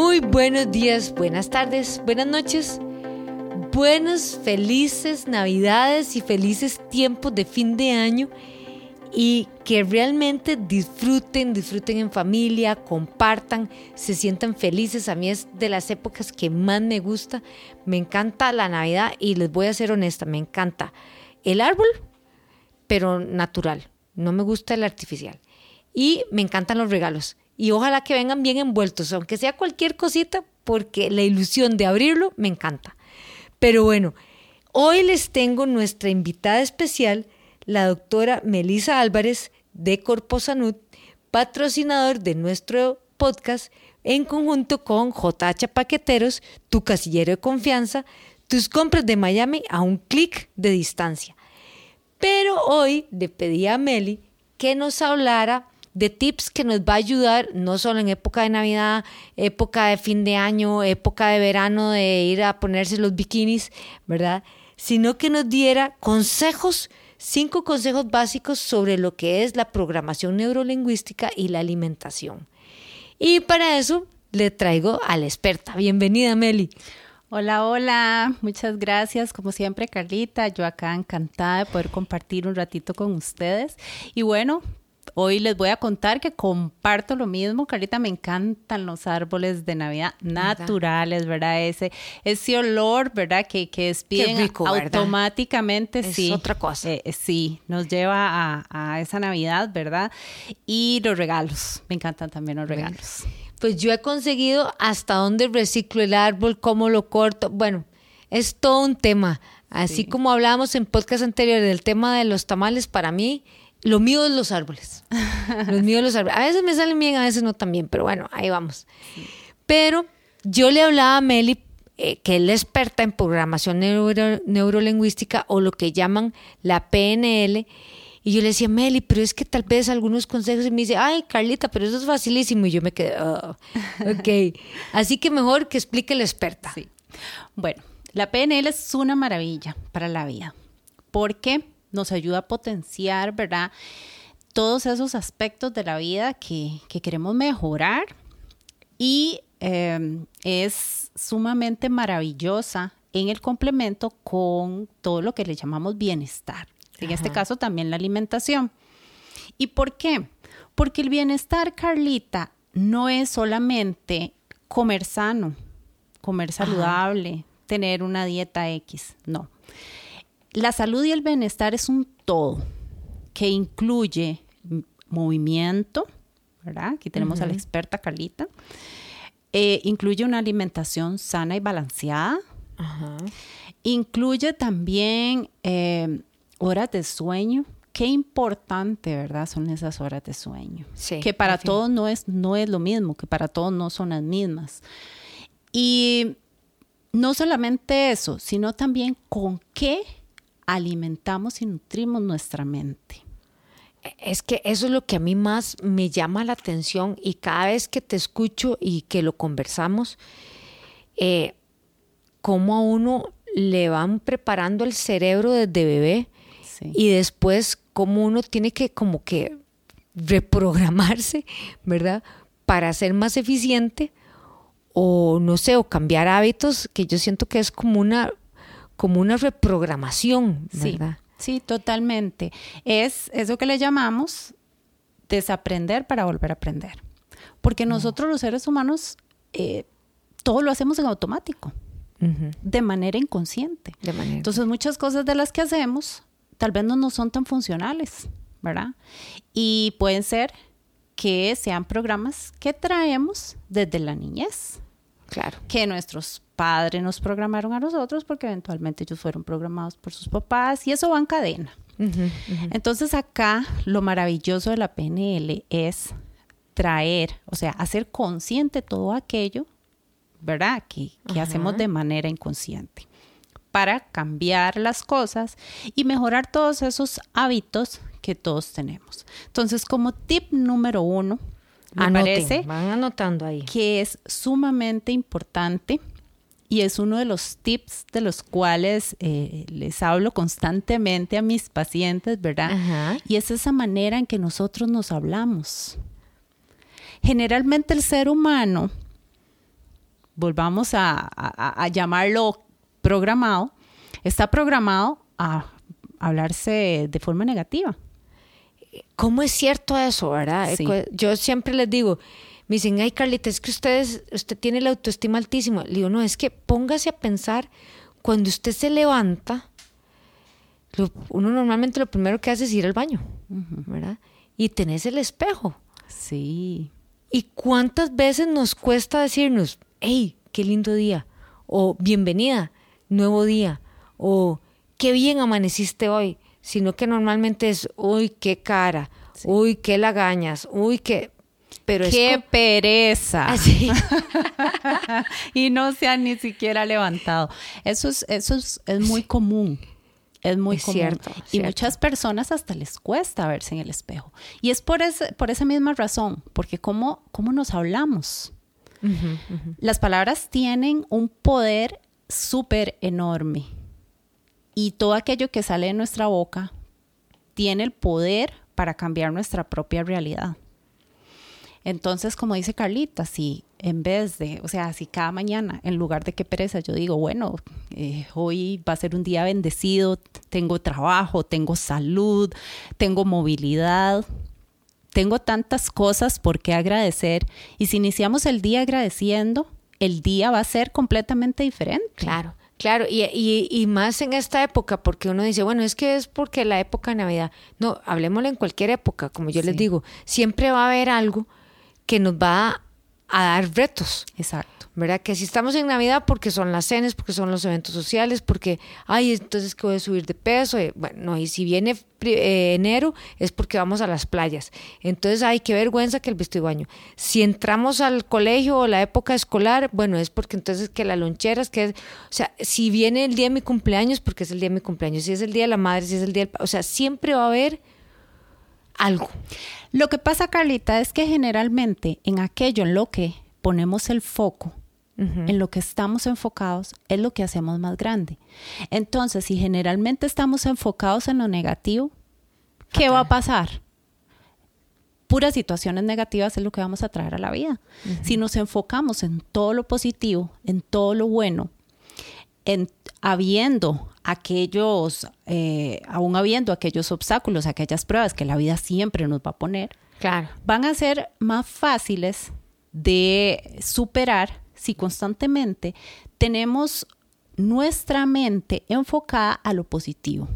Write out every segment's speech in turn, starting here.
Muy buenos días, buenas tardes, buenas noches, buenos, felices navidades y felices tiempos de fin de año y que realmente disfruten, disfruten en familia, compartan, se sientan felices. A mí es de las épocas que más me gusta. Me encanta la Navidad y les voy a ser honesta, me encanta el árbol, pero natural. No me gusta el artificial. Y me encantan los regalos. Y ojalá que vengan bien envueltos, aunque sea cualquier cosita, porque la ilusión de abrirlo me encanta. Pero bueno, hoy les tengo nuestra invitada especial, la doctora Melisa Álvarez de Corposanud, patrocinador de nuestro podcast, en conjunto con JH Paqueteros, tu casillero de confianza, tus compras de Miami a un clic de distancia. Pero hoy le pedí a Meli que nos hablara de tips que nos va a ayudar no solo en época de Navidad, época de fin de año, época de verano de ir a ponerse los bikinis, ¿verdad? Sino que nos diera consejos cinco consejos básicos sobre lo que es la programación neurolingüística y la alimentación. Y para eso le traigo a la experta. Bienvenida, Meli. Hola, hola, muchas gracias. Como siempre, Carlita, yo acá encantada de poder compartir un ratito con ustedes. Y bueno, Hoy les voy a contar que comparto lo mismo. Carita, me encantan los árboles de Navidad naturales, ¿verdad? Ese, ese olor, ¿verdad? Que, que despiden automáticamente. Es sí, otra cosa. Eh, eh, sí, nos lleva a, a, esa Navidad, ¿verdad? Y los regalos. Me encantan también los regalos. Pues yo he conseguido hasta dónde reciclo el árbol, cómo lo corto. Bueno, es todo un tema. Así como hablábamos en podcast anterior del tema de los tamales, para mí lo mío es los árboles. Los míos los árboles. A veces me salen bien, a veces no tan bien, pero bueno, ahí vamos. Pero yo le hablaba a Meli, eh, que es la experta en programación neurolingüística o lo que llaman la PNL. Y yo le decía, Meli, pero es que tal vez algunos consejos. Y me dice, ay, Carlita, pero eso es facilísimo. Y yo me quedé, oh, ok. Así que mejor que explique la experta. Sí. Bueno, la PNL es una maravilla para la vida. ¿Por qué? Nos ayuda a potenciar, ¿verdad? Todos esos aspectos de la vida que, queremos mejorar y em, es sumamente maravillosa en el complemento con todo lo que le llamamos bienestar. En este caso también la alimentación. ¿Y por qué? Porque el bienestar, Carlita, no es solamente comer sano, comer saludable, tener una dieta X, no la salud y el bienestar es un todo que incluye movimiento, ¿verdad? Aquí tenemos a la experta Carlita. Eh, incluye una alimentación sana y balanceada. Incluye también eh, horas de sueño. Qué importante, ¿verdad? Son esas horas de sueño. que para todos no es, no es lo mismo, que para todos no son las mismas. Y no solamente eso, sino también con qué alimentamos y nutrimos nuestra mente. Es que eso es lo que a mí más me llama la atención y cada vez que te escucho y que lo conversamos, eh, cómo a uno le van preparando el cerebro desde bebé y después cómo uno tiene que como que reprogramarse, ¿verdad? Para ser más eficiente o no sé, o cambiar hábitos, que yo siento que es como una como una reprogramación, ¿verdad? Sí, totalmente. Es eso que le llamamos desaprender para volver a aprender. Porque nosotros los seres humanos eh, todo lo hacemos en automático, de manera inconsciente. Entonces muchas cosas de las que hacemos tal vez no nos son tan funcionales, ¿verdad? Y pueden ser que sean programas que traemos desde la niñez. Claro. Que nuestros padres nos programaron a nosotros porque eventualmente ellos fueron programados por sus papás y eso va en cadena. Entonces acá lo maravilloso de la PNL es traer, o sea, hacer consciente todo aquello, ¿verdad? Que, que hacemos de manera inconsciente para cambiar las cosas y mejorar todos esos hábitos que todos tenemos. Entonces, como tip número uno, me parece van anotando ahí. que es sumamente importante y es uno de los tips de los cuales eh, les hablo constantemente a mis pacientes, ¿verdad? Y es esa manera en que nosotros nos hablamos. Generalmente el ser humano volvamos a, a llamarlo programado, está programado a hablarse de forma negativa. ¿Cómo es cierto eso, verdad? Yo siempre les digo, me dicen, ay Carlita, es que ustedes, usted tiene la autoestima altísima. Le digo, no, es que póngase a pensar, cuando usted se levanta, uno normalmente lo primero que hace es ir al baño, ¿verdad? Y tenés el espejo. Sí. ¿Y cuántas veces nos cuesta decirnos, hey, qué lindo día? O bienvenida, nuevo día. O qué bien amaneciste hoy. Sino que normalmente es, uy, qué cara. Uy, qué lagañas. Uy, qué pero ¡Qué pereza! Ah, y no se han ni siquiera levantado. Eso es, eso es, muy común. Es muy común. Cierto, y muchas personas hasta les cuesta verse en el espejo. Y es por, ese, por esa misma razón, porque cómo, cómo nos hablamos. Las palabras tienen un poder súper enorme. Y todo aquello que sale de nuestra boca tiene el poder para cambiar nuestra propia realidad. Entonces, como dice Carlita, si en vez de, o sea, si cada mañana, en lugar de que pereza, yo digo, bueno, eh, hoy va a ser un día bendecido, tengo trabajo, tengo salud, tengo movilidad, tengo tantas cosas por qué agradecer. Y si iniciamos el día agradeciendo, el día va a ser completamente diferente. Claro. Claro, y, y, más en esta época, porque uno dice, bueno, es que es porque la época de Navidad. No, hablemoslo en cualquier época, como yo les digo, siempre va a haber algo que nos va a dar retos. Exacto. ¿Verdad? Que si estamos en Navidad porque son las cenas, porque son los eventos sociales, porque, ay, entonces que voy a subir de peso. Eh, bueno, y si viene eh, enero es porque vamos a las playas. Entonces, ay, qué vergüenza que el vestido baño. Si entramos al colegio o la época escolar, bueno, es porque entonces que las loncheras, que es, o sea, si viene el día de mi cumpleaños, porque es el día de mi cumpleaños, si es el día de la madre, si es el día del, o sea, siempre va a haber algo. Lo que pasa, Carlita, es que generalmente en aquello en lo que ponemos el foco, en lo que estamos enfocados, es lo que hacemos más grande. Entonces, si generalmente estamos enfocados en lo negativo, ¿qué va a pasar? Puras situaciones negativas es lo que vamos a traer a la vida. Si nos enfocamos en todo lo positivo, en todo lo bueno, en, habiendo aquellos, eh, aún habiendo aquellos obstáculos, aquellas pruebas que la vida siempre nos va a poner, claro. van a ser más fáciles de superar si constantemente tenemos nuestra mente enfocada a lo positivo.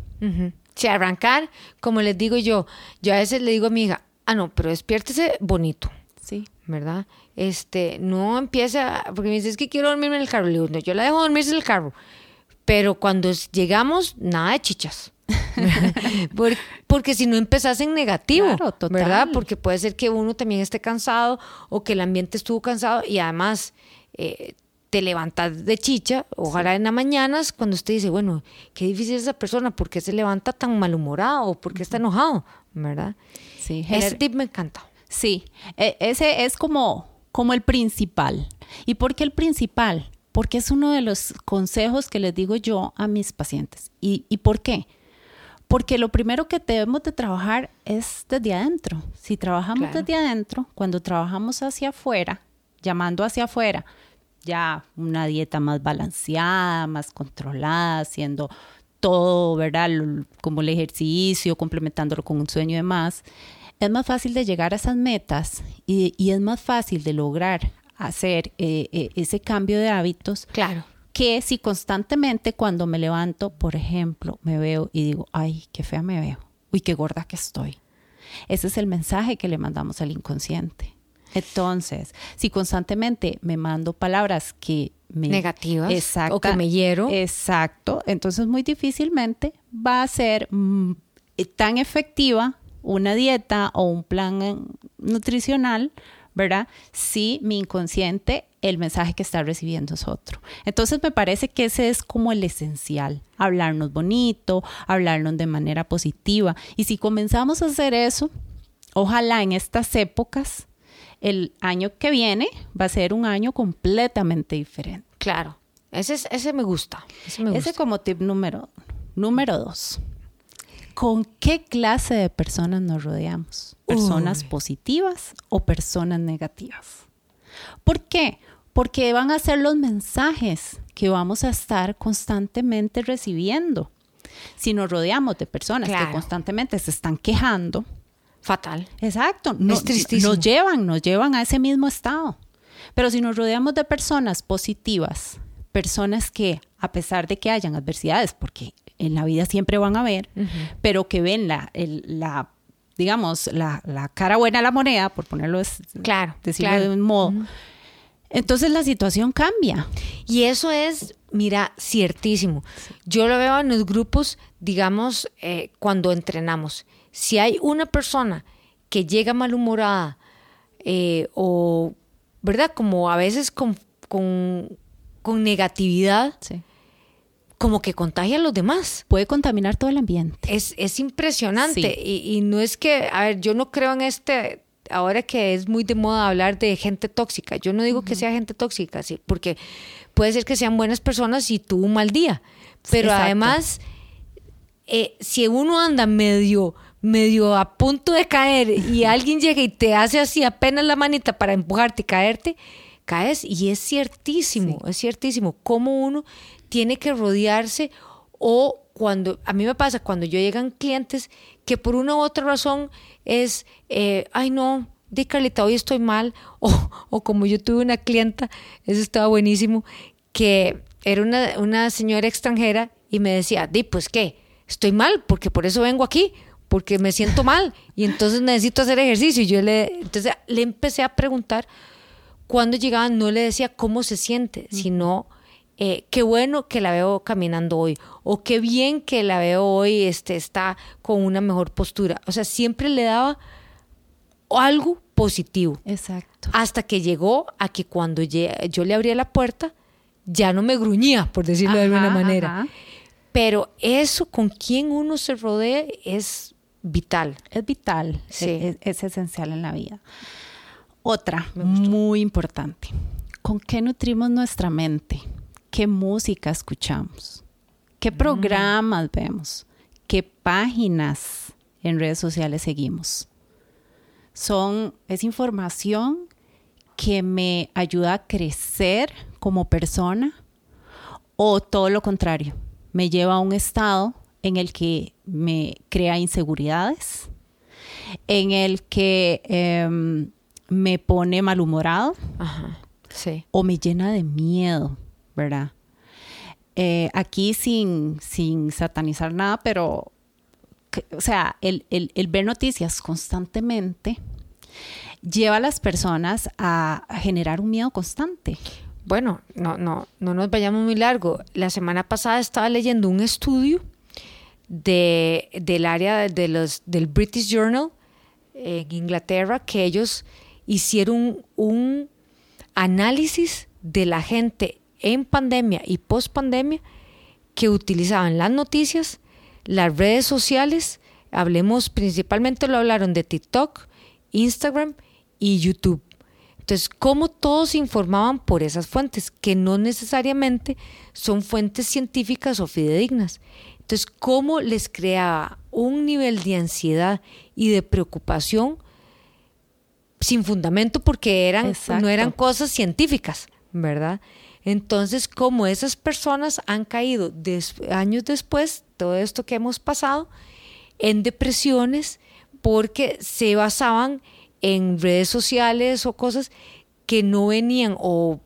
Si arrancar, como les digo yo, yo a veces le digo a mi hija, ah, no, pero despiértese bonito. Sí. ¿Verdad? Este, no empieza, porque me dice, es que quiero dormirme en el carro. Le digo, no, yo la dejo dormirse en el carro. Pero cuando llegamos, nada de chichas. porque, si no empezás en negativo, ¿verdad? Porque puede ser que uno también esté cansado o que el ambiente estuvo cansado y además eh, te levantas de chicha, ojalá en las mañanas, cuando usted dice, bueno, qué difícil es esa persona, ¿por qué se levanta tan malhumorado o por qué está enojado? ¿Verdad? Sí, ese tip me encanta. Sí, e, ese es como, como el principal. ¿Y por qué el principal? porque es uno de los consejos que les digo yo a mis pacientes. ¿Y, por qué? Porque lo primero que debemos de trabajar es desde adentro. Si trabajamos desde adentro, cuando trabajamos hacia afuera, llamando hacia afuera, ya una dieta más balanceada, más controlada, haciendo todo, ¿verdad? Como el ejercicio, complementándolo con un sueño y demás, es más fácil de llegar a esas metas y, y es más fácil de lograr hacer eh, eh, ese cambio de hábitos. Claro. Que si constantemente cuando me levanto, por ejemplo, me veo y digo, ay, qué fea me veo, uy, qué gorda que estoy. Ese es el mensaje que le mandamos al inconsciente. Entonces, si constantemente me mando palabras que me... Negativas. Exacto. O que me hiero. Exacto. Entonces, muy difícilmente va a ser mm, tan efectiva una dieta o un plan nutricional ¿verdad? Si mi inconsciente, el mensaje que está recibiendo es otro. Entonces me parece que ese es como el esencial, hablarnos bonito, hablarnos de manera positiva. Y si comenzamos a hacer eso, ojalá en estas épocas, el año que viene va a ser un año completamente diferente. Claro, ese, ese me gusta. Ese, me ese como tip número, número dos. ¿Con qué clase de personas nos rodeamos? ¿Personas positivas o personas negativas? ¿Por qué? porque van a ser los mensajes que vamos a estar constantemente recibiendo. Si nos rodeamos de personas Claro. que constantemente se están quejando, Fatal. exacto, no- Es tristísimo. nos llevan, nos llevan a ese mismo estado. Pero si nos rodeamos de personas positivas, personas que a pesar de que hayan adversidades, porque en la vida siempre van a haber, pero que ven la, el- la digamos, la, la cara buena de la moneda, por ponerlo es, Claro, decirlo claro. de un modo, entonces la situación cambia. Y eso es, mira, ciertísimo. Yo lo veo en los grupos, digamos, eh, cuando entrenamos. Si hay una persona que llega malhumorada eh, o, ¿verdad? Como a veces con, con, con negatividad, Sí. Como que contagia a los demás. Puede contaminar todo el ambiente. Es, es impresionante. Sí. Y, y no es que, a ver, yo no creo en este, ahora que es muy de moda hablar de gente tóxica. Yo no digo que sea gente tóxica, sí, porque puede ser que sean buenas personas y tuvo un mal día. Pero Exacto. además, eh, si uno anda medio, medio a punto de caer y alguien llega y te hace así apenas la manita para empujarte y caerte, caes y es ciertísimo, es ciertísimo cómo uno tiene que rodearse o cuando, a mí me pasa cuando yo llegan clientes que por una u otra razón es, eh, ay no, di Carlita, hoy estoy mal, o, o como yo tuve una clienta, eso estaba buenísimo, que era una, una señora extranjera y me decía, di, pues qué, estoy mal, porque por eso vengo aquí, porque me siento mal y entonces necesito hacer ejercicio. Y yo le, entonces le empecé a preguntar, cuando llegaba no le decía cómo se siente, sino eh, qué bueno que la veo caminando hoy o qué bien que la veo hoy, este, está con una mejor postura. O sea, siempre le daba algo positivo. Exacto. Hasta que llegó a que cuando yo le abría la puerta, ya no me gruñía, por decirlo de alguna manera. ajá. Pero eso con quien uno se rodea es vital. Es vital, Sí. es, es esencial en la vida. Otra, muy importante. ¿Con qué nutrimos nuestra mente? ¿Qué música escuchamos? ¿Qué programas vemos? ¿Qué páginas en redes sociales seguimos? Son, es información que me ayuda a crecer como persona o todo lo contrario, me lleva a un estado en el que me crea inseguridades, en el que em, me pone malhumorado Ajá. Sí. o me llena de miedo, ¿verdad? Eh, aquí sin, sin satanizar nada, pero, que- o sea, el, el- el ver noticias constantemente lleva a las personas a, a generar un miedo constante. Bueno, no, no, no nos vayamos muy largo. La semana pasada estaba leyendo un estudio de, del área de los, del British Journal en Inglaterra que ellos hicieron un análisis de la gente en pandemia y post pandemia que utilizaban las noticias, las redes sociales, hablemos principalmente lo hablaron de TikTok, Instagram y YouTube. Entonces, cómo todos informaban por esas fuentes, que no necesariamente son fuentes científicas o fidedignas. Entonces, cómo les creaba un nivel de ansiedad y de preocupación sin fundamento porque eran, Exacto. no eran cosas científicas, ¿verdad? Entonces, como esas personas han caído des- años después, todo esto que hemos pasado, en depresiones porque se basaban en redes sociales o cosas que no venían o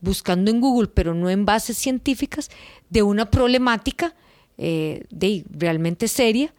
buscando en Google, pero no en bases científicas, de una problemática eh, de, realmente seria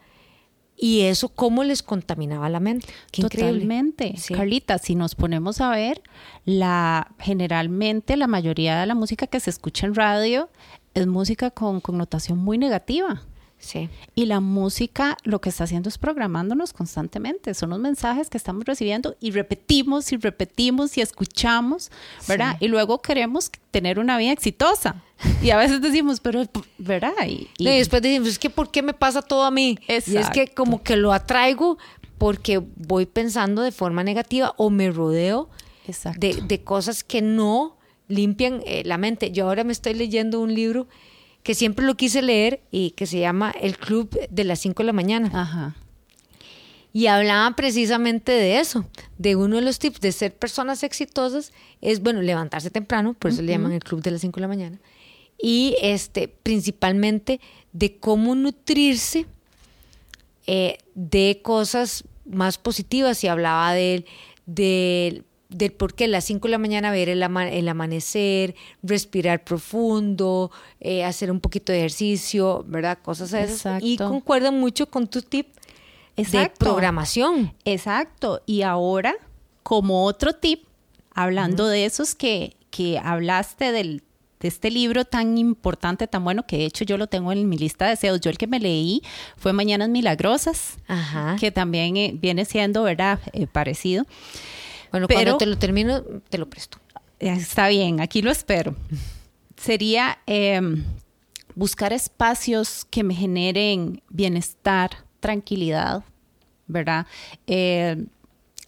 y eso cómo les contaminaba la mente. Qué increíble. Totalmente. Sí. Carlita, si nos ponemos a ver, la, generalmente la mayoría de la música que se escucha en radio es música con connotación muy negativa. Sí. Y la música lo que está haciendo es programándonos constantemente. Son los mensajes que estamos recibiendo y repetimos y repetimos y escuchamos, ¿verdad? Sí. Y luego queremos tener una vida exitosa. Y a veces decimos, pero, ¿verdad? Y, y- No, y después decimos, es que ¿por qué me pasa todo a mí? Y es que como que lo atraigo porque voy pensando de forma negativa o me rodeo de, de cosas que no limpian eh, la mente. Yo ahora me estoy leyendo un libro que siempre lo quise leer y que se llama El Club de las 5 de la mañana. Ajá. Y hablaban precisamente de eso, de uno de los tips de ser personas exitosas es, bueno, levantarse temprano, por eso le llaman el club de las 5 de la mañana, y este, principalmente de cómo nutrirse eh, de cosas más positivas y hablaba del, del, del por qué a las 5 de la mañana ver el, el amanecer, respirar profundo, eh, hacer un poquito de ejercicio, ¿verdad? Cosas esas. Y concuerda mucho con tu tip de programación. Exacto. Y ahora, como otro tip, hablando de esos que, que hablaste del de este libro tan importante, tan bueno, que de hecho yo lo tengo en mi lista de deseos. Yo el que me leí fue Mañanas Milagrosas, que también eh, viene siendo, ¿verdad?, eh, parecido. Bueno, cuando te lo termino, te lo presto. Está bien, aquí lo espero. Sería em, buscar espacios que me generen bienestar, tranquilidad, ¿verdad? Eh,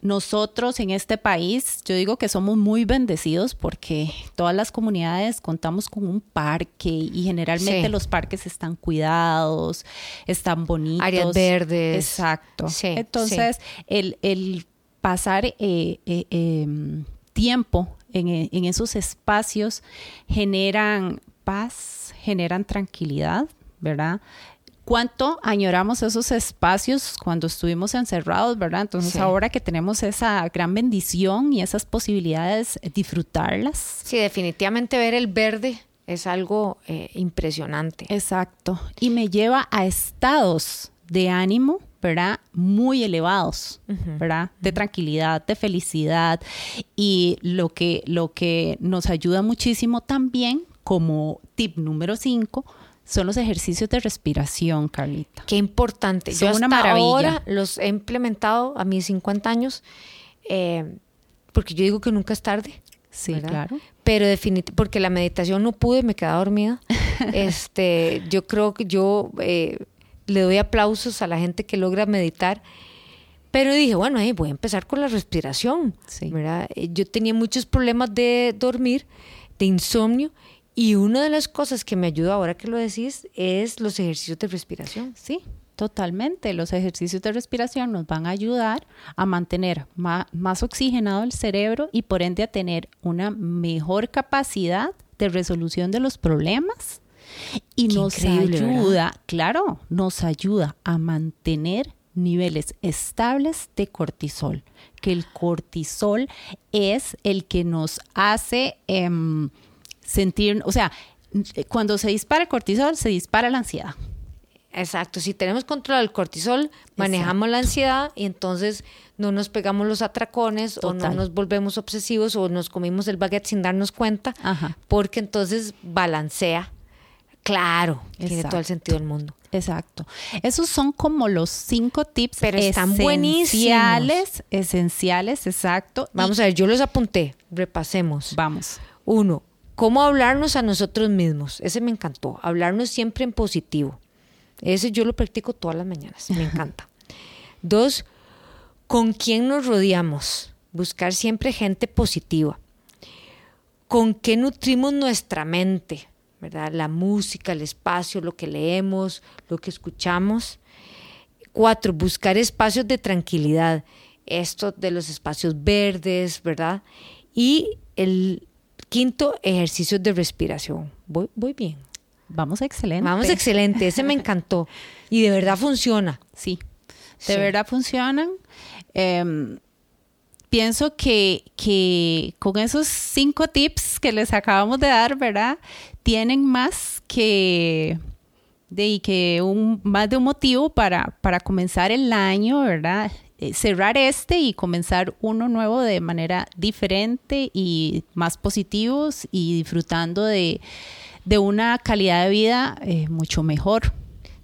nosotros en este país, yo digo que somos muy bendecidos porque todas las comunidades contamos con un parque y generalmente los parques están cuidados, están bonitos. Áreas verdes. Exacto. Entonces, El, pasar eh, eh, em, tiempo en, en esos espacios generan paz, generan tranquilidad, ¿verdad? cuánto añoramos esos espacios cuando estuvimos encerrados, ¿verdad? Entonces ahora que tenemos esa gran bendición y esas posibilidades, disfrutarlas. Sí, definitivamente ver el verde es algo eh, impresionante. Exacto. Y me lleva a estados de ánimo, ¿verdad? Muy elevados, ¿verdad? De tranquilidad, de felicidad. Y lo que, lo que nos ayuda muchísimo también, como tip número 5, son los ejercicios de respiración, Carlita. Qué importante. Son Yo una maravilla. ahora los he implementado a mis 50 años, eh, porque yo digo que nunca es tarde. Sí, claro. Pero definitivamente, porque la meditación no pude, me quedaba dormida. este, yo creo que yo eh, le doy aplausos a la gente que logra meditar. Pero dije, bueno, voy a empezar con la respiración. Sí. ¿verdad? Eh, yo tenía muchos problemas de dormir, de insomnio, y una de las cosas que me ayuda ahora que lo decís es los ejercicios de respiración. Sí, totalmente. Los ejercicios de respiración nos van a ayudar a mantener más, oxigenado el cerebro y por ende a tener una mejor capacidad de resolución de los problemas. Y nos ayuda, claro, nos ayuda a mantener niveles estables de cortisol, que el cortisol es el que nos hace... Em, sentir, o sea, cuando se dispara el cortisol, se dispara la ansiedad. Exacto, si tenemos control del cortisol, manejamos la ansiedad y entonces no nos pegamos los atracones o no nos volvemos obsesivos o nos comimos el baguette sin darnos cuenta, porque entonces balancea. Claro, tiene todo el sentido del mundo. Exacto. Esos son como los cinco tips Pero están esenciales, esenciales, exacto. Vamos a ver, yo los apunté, repasemos. Vamos. Uno, cómo hablarnos a nosotros mismos. Ese me encantó. Hablarnos siempre en positivo. Ese yo lo practico todas las mañanas. Me encanta. Dos, con quién nos rodeamos. Buscar siempre gente positiva. Con qué nutrimos nuestra mente. ¿Verdad? La música, el espacio, lo que leemos, lo que escuchamos. Cuatro, buscar espacios de tranquilidad. Esto de los espacios verdes, ¿verdad? Y el Quinto, ejercicios de respiración. Voy, voy bien. Vamos excelente. Vamos excelente. Ese me encantó. Y de verdad funciona. Sí, de verdad funcionan. Em, pienso que, que, con esos cinco tips que les acabamos de dar, ¿verdad? Tienen más que, de, que un, más de un motivo para, para comenzar el año, ¿verdad? Eh, cerrar este y comenzar uno nuevo de manera diferente y más positivos y disfrutando de, una calidad de vida eh, mucho mejor.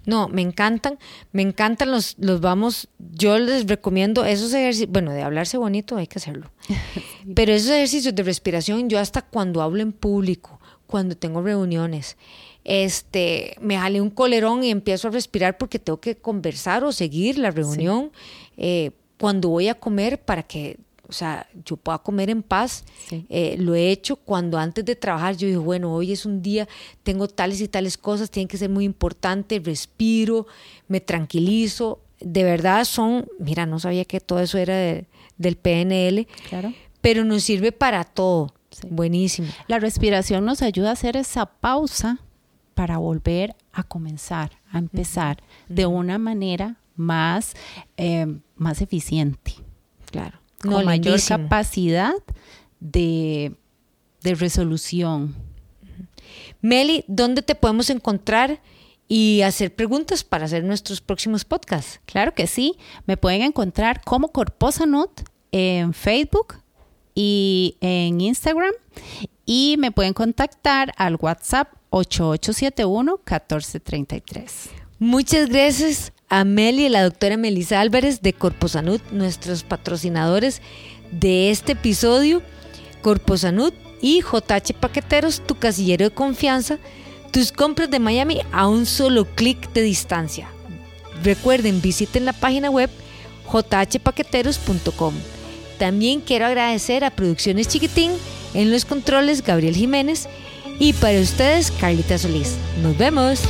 No, me encantan, me encantan los, los vamos, yo les recomiendo esos ejercicios, bueno, de hablarse bonito hay que hacerlo, pero esos ejercicios de respiración yo hasta cuando hablo en público, cuando tengo reuniones, este, me jale un colerón y empiezo a respirar porque tengo que conversar o seguir la reunión. Eh, cuando voy a comer para que, o sea, yo pueda comer en paz. Eh, lo he hecho cuando antes de trabajar yo digo, bueno, hoy es un día, tengo tales y tales cosas, tienen que ser muy importantes, respiro, me tranquilizo. de verdad son, mira, no sabía que todo eso era de- del PNL, Claro. pero nos sirve para todo. Sí. Buenísimo. La respiración nos ayuda a hacer esa pausa para volver a comenzar, a empezar de una manera más, eh, más eficiente, Claro. Con mayor lindísimo. capacidad de, de resolución. Meli, ¿dónde te podemos encontrar y hacer preguntas para hacer nuestros próximos podcasts? Claro que sí, me pueden encontrar como Corposanud en Facebook y en Instagram y me pueden contactar al WhatsApp 8871-1433. Muchas gracias a Meli y la doctora Melissa Álvarez de Corposanud, nuestros patrocinadores de este episodio. Corposanud y JH Paqueteros, tu casillero de confianza, tus compras de Miami a un solo clic de distancia. Recuerden, visiten la página web jhpaqueteros.com. También quiero agradecer a Producciones Chiquitín en los controles Gabriel Jiménez y para ustedes Carlita Solís. Nos vemos.